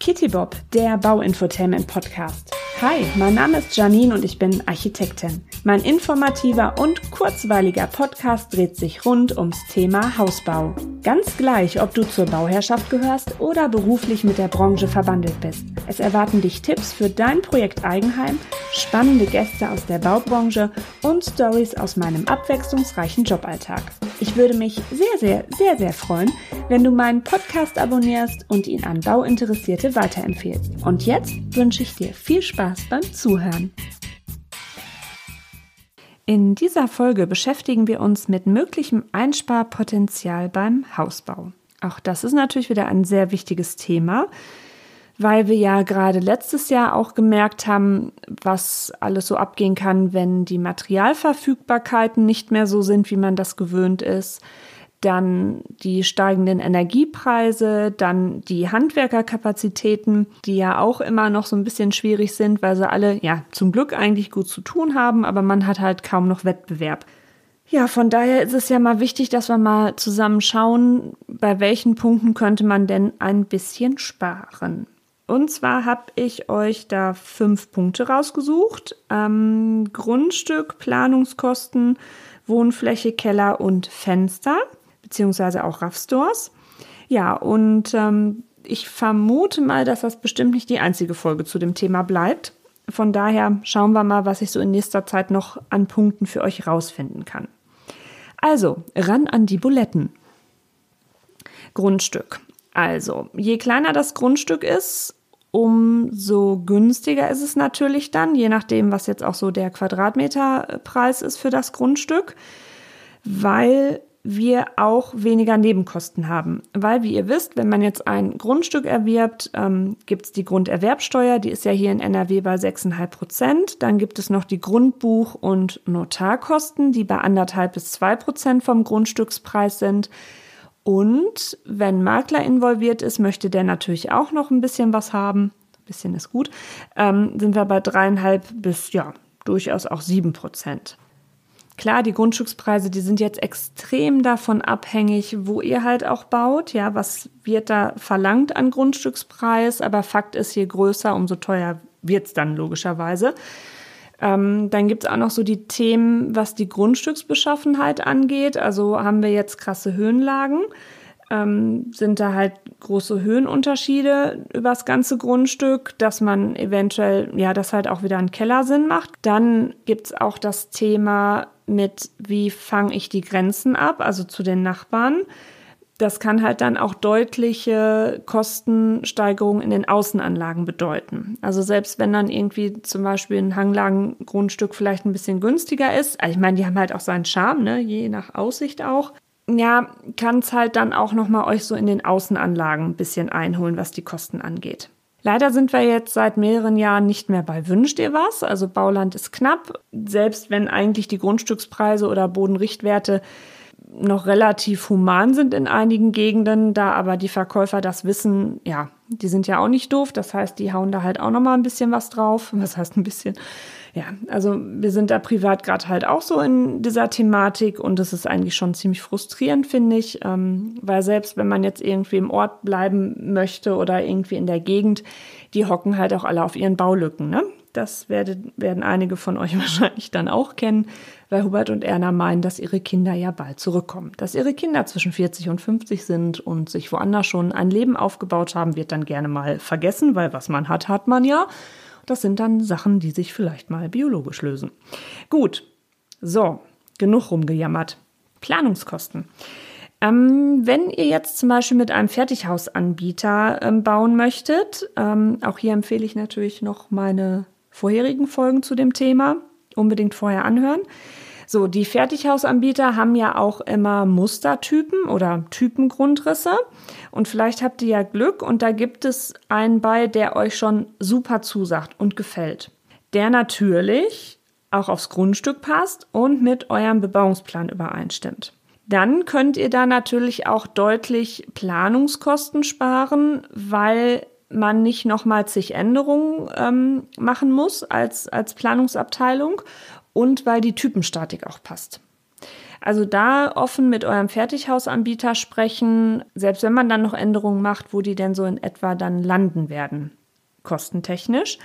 Kitty Bob, der Bauinfotainment Podcast. Hi, mein Name ist Janine und ich bin Architektin. Mein informativer und kurzweiliger Podcast dreht sich rund ums Thema Hausbau. Ganz gleich, ob du zur Bauherrschaft gehörst oder beruflich mit der Branche verwandelt bist. Es erwarten dich Tipps für dein Projekt Eigenheim, spannende Gäste aus der Baubranche und Stories aus meinem abwechslungsreichen Joballtag. Ich würde mich sehr, sehr, sehr, sehr freuen, wenn du meinen Podcast abonnierst und ihn an Bauinteressierte weiterempfehlst. Und jetzt wünsche ich dir viel Spaß beim Zuhören. In dieser Folge beschäftigen wir uns mit möglichem Einsparpotenzial beim Hausbau. Auch das ist natürlich wieder ein sehr wichtiges Thema, weil wir ja gerade letztes Jahr auch gemerkt haben, was alles so abgehen kann, wenn die Materialverfügbarkeiten nicht mehr so sind, wie man das gewöhnt ist. Dann die steigenden Energiepreise, dann die Handwerkerkapazitäten, die ja auch immer noch so ein bisschen schwierig sind, weil sie alle ja zum Glück eigentlich gut zu tun haben, aber man hat halt kaum noch Wettbewerb. Ja, von daher ist es ja mal wichtig, dass wir mal zusammen schauen, bei welchen Punkten könnte man denn ein bisschen sparen. Und zwar habe ich euch da fünf Punkte rausgesucht. Ähm, Grundstück, Planungskosten, Wohnfläche, Keller und Fenster, beziehungsweise auch Raffstores. Ja, und ähm, ich vermute mal, dass das bestimmt nicht die einzige Folge zu dem Thema bleibt. Von daher schauen wir mal, was ich so in nächster Zeit noch an Punkten für euch rausfinden kann. Also, ran an die Buletten. Grundstück. Also, je kleiner das Grundstück ist, umso günstiger ist es natürlich dann, je nachdem, was jetzt auch so der Quadratmeterpreis ist für das Grundstück, weil wir auch weniger Nebenkosten haben. Weil, wie ihr wisst, wenn man jetzt ein Grundstück erwirbt, ähm, gibt es die Grunderwerbsteuer, die ist ja hier in NRW bei 6,5 Prozent. Dann gibt es noch die Grundbuch- und Notarkosten, die bei anderthalb bis zwei Prozent vom Grundstückspreis sind. Und wenn Makler involviert ist, möchte der natürlich auch noch ein bisschen was haben. Ein bisschen ist gut. Ähm, sind wir bei dreieinhalb bis ja durchaus auch sieben Prozent. Klar, die Grundstückspreise, die sind jetzt extrem davon abhängig, wo ihr halt auch baut. Ja, was wird da verlangt an Grundstückspreis? Aber Fakt ist, je größer, umso teuer wird es dann logischerweise. Ähm, dann gibt es auch noch so die Themen, was die Grundstücksbeschaffenheit angeht. Also haben wir jetzt krasse Höhenlagen. Ähm, sind da halt große Höhenunterschiede übers ganze Grundstück, dass man eventuell, ja, das halt auch wieder ein Keller Sinn macht. Dann gibt es auch das Thema mit, wie fange ich die Grenzen ab, also zu den Nachbarn das kann halt dann auch deutliche Kostensteigerungen in den Außenanlagen bedeuten. Also selbst wenn dann irgendwie zum Beispiel ein Hanglagengrundstück vielleicht ein bisschen günstiger ist, also ich meine, die haben halt auch seinen Charme, ne, je nach Aussicht auch. Ja, kann es halt dann auch nochmal euch so in den Außenanlagen ein bisschen einholen, was die Kosten angeht. Leider sind wir jetzt seit mehreren Jahren nicht mehr bei Wünscht ihr was. Also Bauland ist knapp. Selbst wenn eigentlich die Grundstückspreise oder Bodenrichtwerte noch relativ human sind in einigen Gegenden, da aber die Verkäufer das wissen, ja, die sind ja auch nicht doof. Das heißt, die hauen da halt auch noch mal ein bisschen was drauf. Was heißt ein bisschen? Ja, also wir sind da privat gerade halt auch so in dieser Thematik und das ist eigentlich schon ziemlich frustrierend, finde ich, ähm, weil selbst wenn man jetzt irgendwie im Ort bleiben möchte oder irgendwie in der Gegend, die hocken halt auch alle auf ihren Baulücken, ne? Das werde, werden einige von euch wahrscheinlich dann auch kennen, weil Hubert und Erna meinen, dass ihre Kinder ja bald zurückkommen. Dass ihre Kinder zwischen 40 und 50 sind und sich woanders schon ein Leben aufgebaut haben, wird dann gerne mal vergessen, weil was man hat, hat man ja. Das sind dann Sachen, die sich vielleicht mal biologisch lösen. Gut, so, genug rumgejammert. Planungskosten. Ähm, wenn ihr jetzt zum Beispiel mit einem Fertighausanbieter ähm, bauen möchtet, ähm, auch hier empfehle ich natürlich noch meine vorherigen Folgen zu dem Thema. Unbedingt vorher anhören. So, die Fertighausanbieter haben ja auch immer Mustertypen oder Typengrundrisse. Und vielleicht habt ihr ja Glück und da gibt es einen bei, der euch schon super zusagt und gefällt. Der natürlich auch aufs Grundstück passt und mit eurem Bebauungsplan übereinstimmt. Dann könnt ihr da natürlich auch deutlich Planungskosten sparen, weil man nicht nochmal zig Änderungen ähm, machen muss als, als Planungsabteilung und weil die Typenstatik auch passt. Also da offen mit eurem Fertighausanbieter sprechen, selbst wenn man dann noch Änderungen macht, wo die denn so in etwa dann landen werden, kostentechnisch.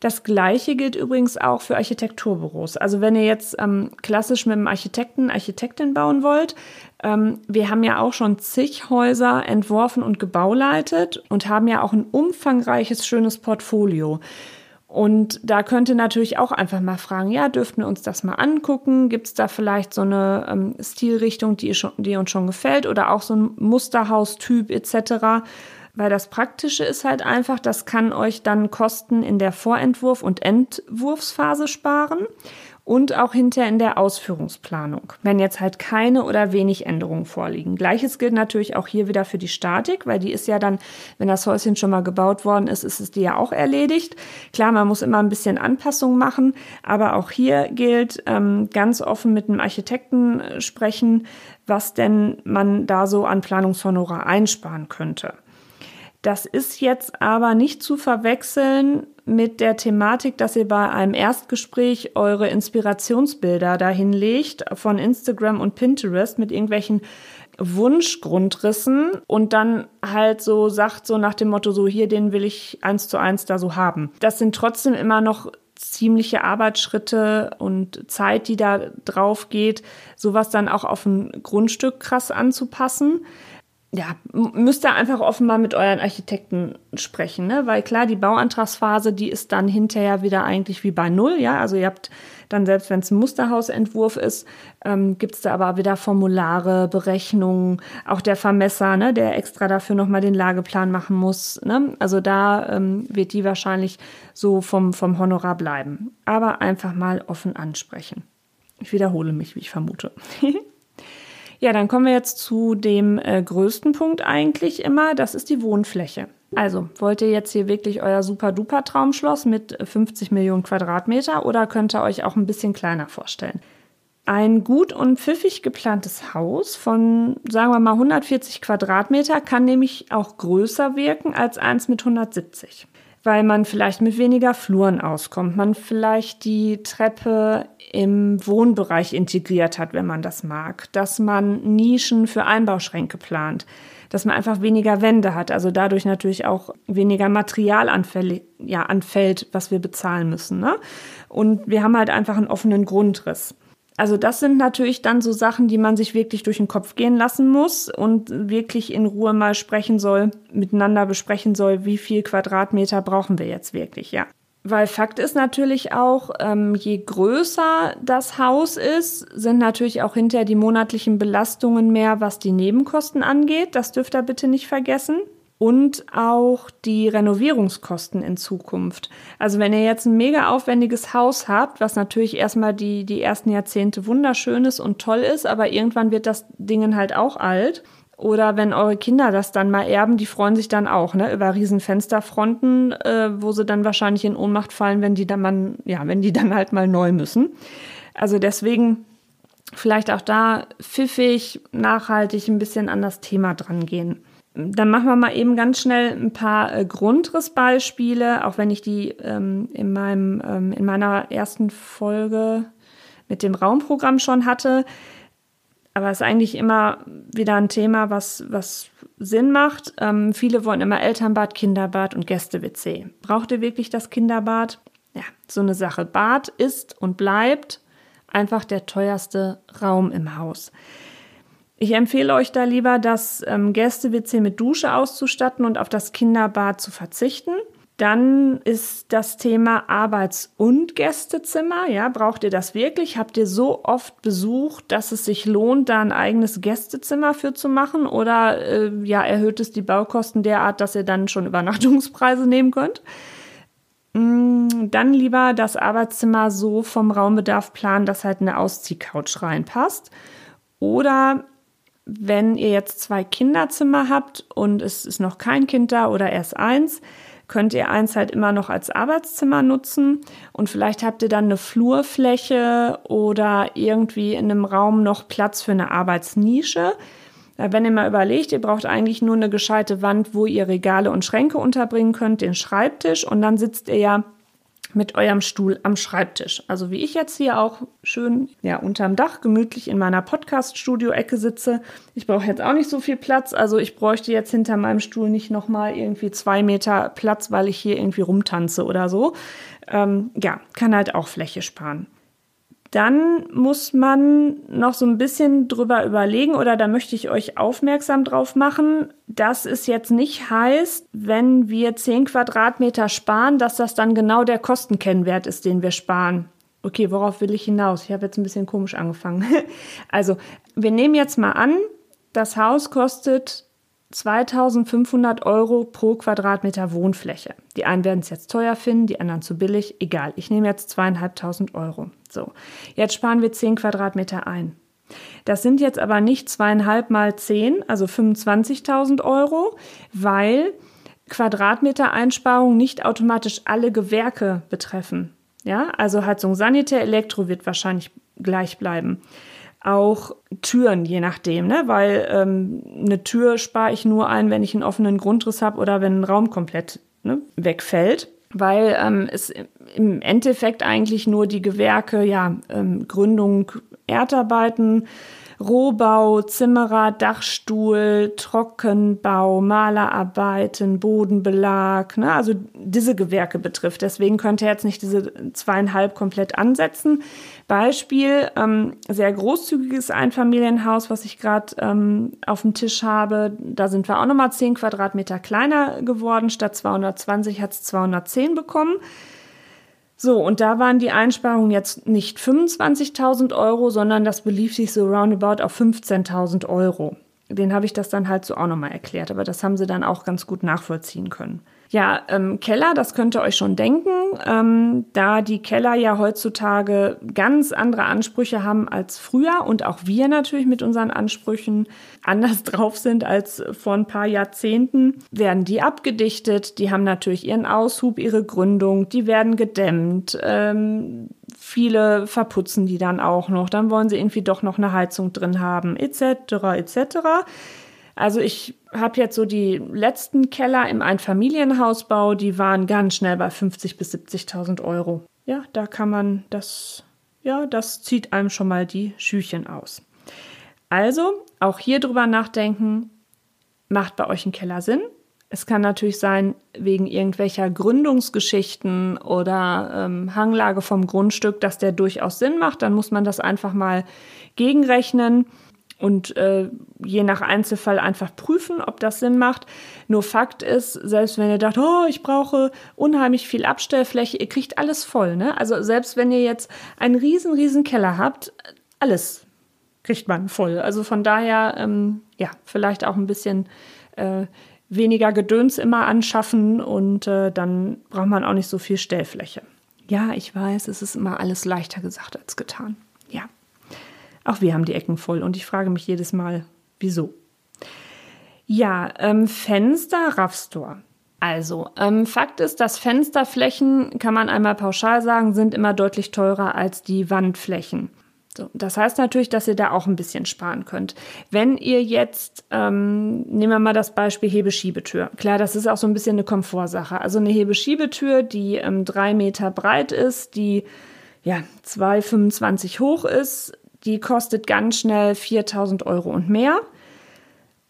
Das gleiche gilt übrigens auch für Architekturbüros. Also wenn ihr jetzt ähm, klassisch mit einem Architekten, Architektin bauen wollt, ähm, wir haben ja auch schon zig Häuser entworfen und gebauleitet und haben ja auch ein umfangreiches, schönes Portfolio. Und da könnte natürlich auch einfach mal fragen, ja, dürften wir uns das mal angucken? Gibt es da vielleicht so eine ähm, Stilrichtung, die, schon, die uns schon gefällt oder auch so ein Musterhaustyp etc.? Weil das Praktische ist halt einfach, das kann euch dann Kosten in der Vorentwurf- und Entwurfsphase sparen und auch hinterher in der Ausführungsplanung, wenn jetzt halt keine oder wenig Änderungen vorliegen. Gleiches gilt natürlich auch hier wieder für die Statik, weil die ist ja dann, wenn das Häuschen schon mal gebaut worden ist, ist es die ja auch erledigt. Klar, man muss immer ein bisschen Anpassung machen, aber auch hier gilt ähm, ganz offen mit einem Architekten sprechen, was denn man da so an Planungshonorar einsparen könnte. Das ist jetzt aber nicht zu verwechseln mit der Thematik, dass ihr bei einem Erstgespräch eure Inspirationsbilder dahin legt von Instagram und Pinterest mit irgendwelchen Wunschgrundrissen und dann halt so sagt, so nach dem Motto, so hier, den will ich eins zu eins da so haben. Das sind trotzdem immer noch ziemliche Arbeitsschritte und Zeit, die da drauf geht, sowas dann auch auf ein Grundstück krass anzupassen ja, müsst ihr einfach offenbar mit euren Architekten sprechen, ne? Weil klar, die Bauantragsphase, die ist dann hinterher wieder eigentlich wie bei Null, ja. Also ihr habt dann, selbst wenn es ein Musterhausentwurf ist, ähm, gibt es da aber wieder Formulare, Berechnungen, auch der Vermesser, ne, der extra dafür nochmal den Lageplan machen muss. Ne? Also da ähm, wird die wahrscheinlich so vom, vom Honorar bleiben. Aber einfach mal offen ansprechen. Ich wiederhole mich, wie ich vermute. Ja, dann kommen wir jetzt zu dem äh, größten Punkt eigentlich immer, das ist die Wohnfläche. Also, wollt ihr jetzt hier wirklich euer super-duper Traumschloss mit 50 Millionen Quadratmeter oder könnt ihr euch auch ein bisschen kleiner vorstellen? Ein gut und pfiffig geplantes Haus von, sagen wir mal, 140 Quadratmeter kann nämlich auch größer wirken als eins mit 170 weil man vielleicht mit weniger Fluren auskommt, man vielleicht die Treppe im Wohnbereich integriert hat, wenn man das mag, dass man Nischen für Einbauschränke plant, dass man einfach weniger Wände hat, also dadurch natürlich auch weniger Material anfällt, ja, anfällt, was wir bezahlen müssen. Ne? Und wir haben halt einfach einen offenen Grundriss. Also das sind natürlich dann so Sachen, die man sich wirklich durch den Kopf gehen lassen muss und wirklich in Ruhe mal sprechen soll, miteinander besprechen soll, wie viel Quadratmeter brauchen wir jetzt wirklich, ja. Weil Fakt ist natürlich auch, ähm, je größer das Haus ist, sind natürlich auch hinterher die monatlichen Belastungen mehr, was die Nebenkosten angeht. Das dürft ihr bitte nicht vergessen und auch die Renovierungskosten in Zukunft. Also wenn ihr jetzt ein mega aufwendiges Haus habt, was natürlich erstmal die, die ersten Jahrzehnte wunderschön ist und toll ist, aber irgendwann wird das Ding halt auch alt. Oder wenn eure Kinder das dann mal erben, die freuen sich dann auch, ne, über riesen Fensterfronten, äh, wo sie dann wahrscheinlich in Ohnmacht fallen, wenn die dann mal, ja, wenn die dann halt mal neu müssen. Also deswegen vielleicht auch da pfiffig, nachhaltig ein bisschen an das Thema dran gehen. Dann machen wir mal eben ganz schnell ein paar äh, Grundrissbeispiele, auch wenn ich die ähm, in, meinem, ähm, in meiner ersten Folge mit dem Raumprogramm schon hatte. Aber es ist eigentlich immer wieder ein Thema, was, was Sinn macht. Ähm, viele wollen immer Elternbad, Kinderbad und Gäste-WC. Braucht ihr wirklich das Kinderbad? Ja, so eine Sache. Bad ist und bleibt einfach der teuerste Raum im Haus. Ich empfehle euch da lieber, das ähm, Gäste-WC mit Dusche auszustatten und auf das Kinderbad zu verzichten. Dann ist das Thema Arbeits- und Gästezimmer. Ja, braucht ihr das wirklich? Habt ihr so oft Besuch, dass es sich lohnt, da ein eigenes Gästezimmer für zu machen? Oder äh, ja, erhöht es die Baukosten derart, dass ihr dann schon Übernachtungspreise nehmen könnt? Mm, dann lieber das Arbeitszimmer so vom Raumbedarf planen, dass halt eine Ausziehcouch reinpasst. Oder wenn ihr jetzt zwei Kinderzimmer habt und es ist noch kein Kind da oder erst eins, könnt ihr eins halt immer noch als Arbeitszimmer nutzen und vielleicht habt ihr dann eine Flurfläche oder irgendwie in einem Raum noch Platz für eine Arbeitsnische. Wenn ihr mal überlegt, ihr braucht eigentlich nur eine gescheite Wand, wo ihr Regale und Schränke unterbringen könnt, den Schreibtisch und dann sitzt ihr ja mit eurem Stuhl am Schreibtisch. Also wie ich jetzt hier auch schön ja unterm Dach gemütlich in meiner Podcast-Studio-Ecke sitze. Ich brauche jetzt auch nicht so viel Platz. Also ich bräuchte jetzt hinter meinem Stuhl nicht nochmal irgendwie zwei Meter Platz, weil ich hier irgendwie rumtanze oder so. Ähm, ja, kann halt auch Fläche sparen. Dann muss man noch so ein bisschen drüber überlegen oder da möchte ich euch aufmerksam drauf machen, dass es jetzt nicht heißt, wenn wir 10 Quadratmeter sparen, dass das dann genau der Kostenkennwert ist, den wir sparen. Okay, worauf will ich hinaus? Ich habe jetzt ein bisschen komisch angefangen. Also, wir nehmen jetzt mal an, das Haus kostet 2500 Euro pro Quadratmeter Wohnfläche. Die einen werden es jetzt teuer finden, die anderen zu billig. Egal, ich nehme jetzt zweieinhalbtausend Euro. So, jetzt sparen wir 10 Quadratmeter ein. Das sind jetzt aber nicht zweieinhalb mal 10, also 25.000 Euro, weil Quadratmeter-Einsparungen nicht automatisch alle Gewerke betreffen. Ja, also Heizung, Sanitär, Elektro wird wahrscheinlich gleich bleiben auch Türen, je nachdem, ne? weil ähm, eine Tür spare ich nur ein, wenn ich einen offenen Grundriss habe oder wenn ein Raum komplett ne, wegfällt, weil ähm, es im Endeffekt eigentlich nur die Gewerke, ja, ähm, Gründung, Erdarbeiten, Rohbau, Zimmerer, Dachstuhl, Trockenbau, Malerarbeiten, Bodenbelag, ne, also diese Gewerke betrifft. Deswegen könnte er jetzt nicht diese zweieinhalb komplett ansetzen. Beispiel, ähm, sehr großzügiges Einfamilienhaus, was ich gerade ähm, auf dem Tisch habe. Da sind wir auch nochmal 10 Quadratmeter kleiner geworden. Statt 220 hat es 210 bekommen. So, und da waren die Einsparungen jetzt nicht 25.000 Euro, sondern das belief sich so roundabout auf 15.000 Euro. Den habe ich das dann halt so auch nochmal erklärt, aber das haben sie dann auch ganz gut nachvollziehen können. Ja, ähm, Keller, das könnt ihr euch schon denken, ähm, da die Keller ja heutzutage ganz andere Ansprüche haben als früher und auch wir natürlich mit unseren Ansprüchen anders drauf sind als vor ein paar Jahrzehnten, werden die abgedichtet. Die haben natürlich ihren Aushub, ihre Gründung, die werden gedämmt. Ähm, viele verputzen die dann auch noch. Dann wollen sie irgendwie doch noch eine Heizung drin haben, etc. etc. Also ich habe jetzt so die letzten Keller im Einfamilienhausbau, die waren ganz schnell bei 50 bis 70.000 Euro. Ja, da kann man das, ja, das zieht einem schon mal die Schüchen aus. Also auch hier drüber nachdenken, macht bei euch ein Keller Sinn? Es kann natürlich sein, wegen irgendwelcher Gründungsgeschichten oder ähm, Hanglage vom Grundstück, dass der durchaus Sinn macht. Dann muss man das einfach mal gegenrechnen und äh, je nach Einzelfall einfach prüfen, ob das Sinn macht. Nur Fakt ist, selbst wenn ihr dacht, oh, ich brauche unheimlich viel Abstellfläche, ihr kriegt alles voll. Ne? Also selbst wenn ihr jetzt einen riesen, riesen Keller habt, alles kriegt man voll. Also von daher, ähm, ja, vielleicht auch ein bisschen äh, weniger Gedöns immer anschaffen und äh, dann braucht man auch nicht so viel Stellfläche. Ja, ich weiß, es ist immer alles leichter gesagt als getan. Auch wir haben die Ecken voll und ich frage mich jedes Mal, wieso? Ja, ähm, Fenster Raffstore. Also, ähm, Fakt ist, dass Fensterflächen, kann man einmal pauschal sagen, sind immer deutlich teurer als die Wandflächen. So, das heißt natürlich, dass ihr da auch ein bisschen sparen könnt. Wenn ihr jetzt, ähm, nehmen wir mal das Beispiel Hebeschiebetür. Klar, das ist auch so ein bisschen eine Komfortsache. Also eine Hebeschiebetür, die ähm, drei Meter breit ist, die ja 2,25 hoch ist, die kostet ganz schnell 4000 Euro und mehr.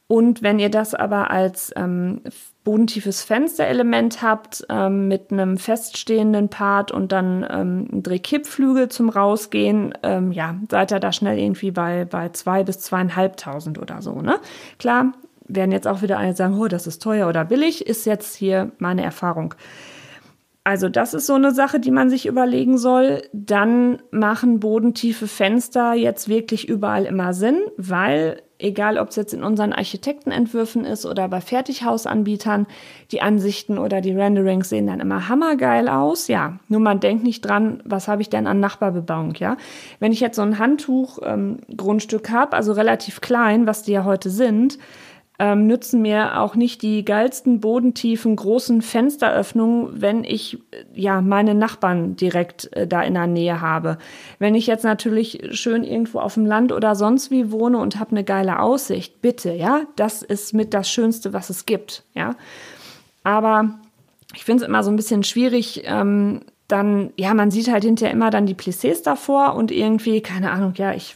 Und wenn ihr das aber als ähm, bodentiefes Fensterelement habt ähm, mit einem feststehenden Part und dann ähm, ein Drehkippflügel zum Rausgehen, ähm, ja, seid ihr da schnell irgendwie bei, bei zwei bis zweieinhalbtausend oder so, ne? Klar, werden jetzt auch wieder eine sagen, oh, das ist teuer oder billig, ist jetzt hier meine Erfahrung. Also das ist so eine Sache, die man sich überlegen soll. Dann machen bodentiefe Fenster jetzt wirklich überall immer Sinn, weil egal ob es jetzt in unseren Architektenentwürfen ist oder bei Fertighausanbietern, die Ansichten oder die Renderings sehen dann immer hammergeil aus. Ja, nur man denkt nicht dran, was habe ich denn an Nachbarbebauung, ja? Wenn ich jetzt so ein Handtuch-Grundstück ähm, habe, also relativ klein, was die ja heute sind, ähm, nützen mir auch nicht die geilsten bodentiefen großen Fensteröffnungen, wenn ich äh, ja meine Nachbarn direkt äh, da in der Nähe habe. Wenn ich jetzt natürlich schön irgendwo auf dem Land oder sonst wie wohne und habe eine geile Aussicht, bitte, ja, das ist mit das Schönste, was es gibt, ja. Aber ich finde es immer so ein bisschen schwierig, ähm, dann, ja, man sieht halt hinterher immer dann die Plissés davor und irgendwie, keine Ahnung, ja, ich,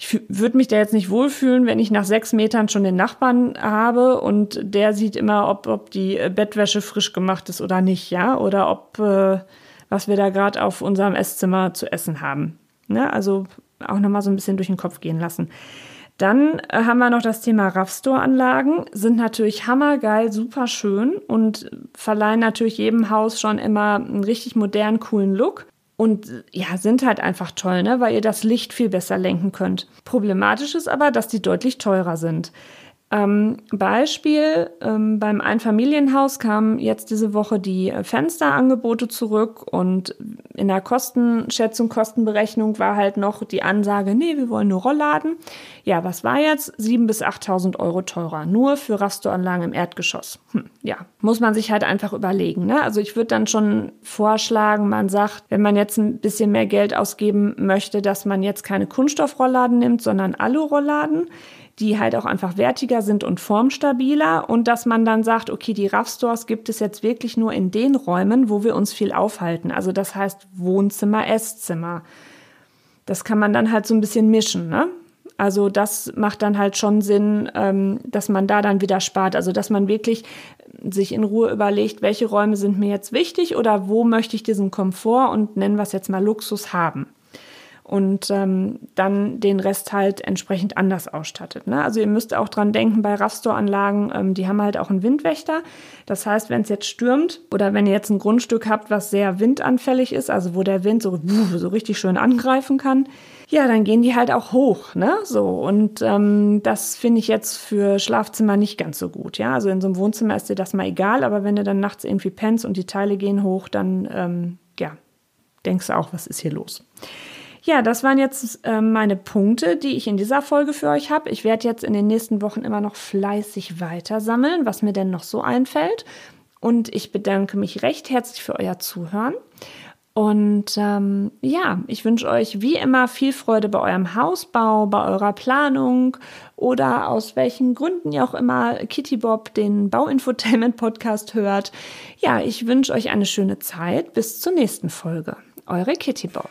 ich würde mich da jetzt nicht wohlfühlen, wenn ich nach sechs Metern schon den Nachbarn habe und der sieht immer, ob, ob die Bettwäsche frisch gemacht ist oder nicht, ja, oder ob, äh, was wir da gerade auf unserem Esszimmer zu essen haben. Ne? Also auch nochmal so ein bisschen durch den Kopf gehen lassen. Dann äh, haben wir noch das Thema RAV-Store-Anlagen. Sind natürlich hammergeil, super schön und verleihen natürlich jedem Haus schon immer einen richtig modernen, coolen Look. Und ja, sind halt einfach toll, ne? weil ihr das Licht viel besser lenken könnt. Problematisch ist aber, dass die deutlich teurer sind. Ähm, Beispiel, ähm, beim Einfamilienhaus kamen jetzt diese Woche die Fensterangebote zurück und in der Kostenschätzung, Kostenberechnung war halt noch die Ansage, nee, wir wollen nur Rollladen. Ja, was war jetzt? 7.000 bis 8.000 Euro teurer, nur für Rastoranlagen im Erdgeschoss. Hm, ja, muss man sich halt einfach überlegen. Ne? Also ich würde dann schon vorschlagen, man sagt, wenn man jetzt ein bisschen mehr Geld ausgeben möchte, dass man jetzt keine Kunststoffrollladen nimmt, sondern Alu-Rollladen die halt auch einfach wertiger sind und formstabiler und dass man dann sagt, okay, die Rough Stores gibt es jetzt wirklich nur in den Räumen, wo wir uns viel aufhalten. Also das heißt Wohnzimmer, Esszimmer. Das kann man dann halt so ein bisschen mischen, ne? Also das macht dann halt schon Sinn, ähm, dass man da dann wieder spart. Also dass man wirklich sich in Ruhe überlegt, welche Räume sind mir jetzt wichtig oder wo möchte ich diesen Komfort und nennen wir es jetzt mal Luxus haben und ähm, dann den Rest halt entsprechend anders ausstattet. Ne? Also ihr müsst auch dran denken, bei Rastor-Anlagen, ähm, die haben halt auch einen Windwächter. Das heißt, wenn es jetzt stürmt oder wenn ihr jetzt ein Grundstück habt, was sehr windanfällig ist, also wo der Wind so, so richtig schön angreifen kann, ja, dann gehen die halt auch hoch, ne? So. Und ähm, das finde ich jetzt für Schlafzimmer nicht ganz so gut. Ja, also in so einem Wohnzimmer ist dir das mal egal, aber wenn du dann nachts irgendwie pennst und die Teile gehen hoch, dann ähm, ja, denkst du auch, was ist hier los? Ja, das waren jetzt äh, meine Punkte, die ich in dieser Folge für euch habe. Ich werde jetzt in den nächsten Wochen immer noch fleißig weiter sammeln, was mir denn noch so einfällt. Und ich bedanke mich recht herzlich für euer Zuhören. Und ähm, ja, ich wünsche euch wie immer viel Freude bei eurem Hausbau, bei eurer Planung oder aus welchen Gründen ihr auch immer Kitty Bob den Bauinfotainment Podcast hört. Ja, ich wünsche euch eine schöne Zeit. Bis zur nächsten Folge. Eure Kitty Bob.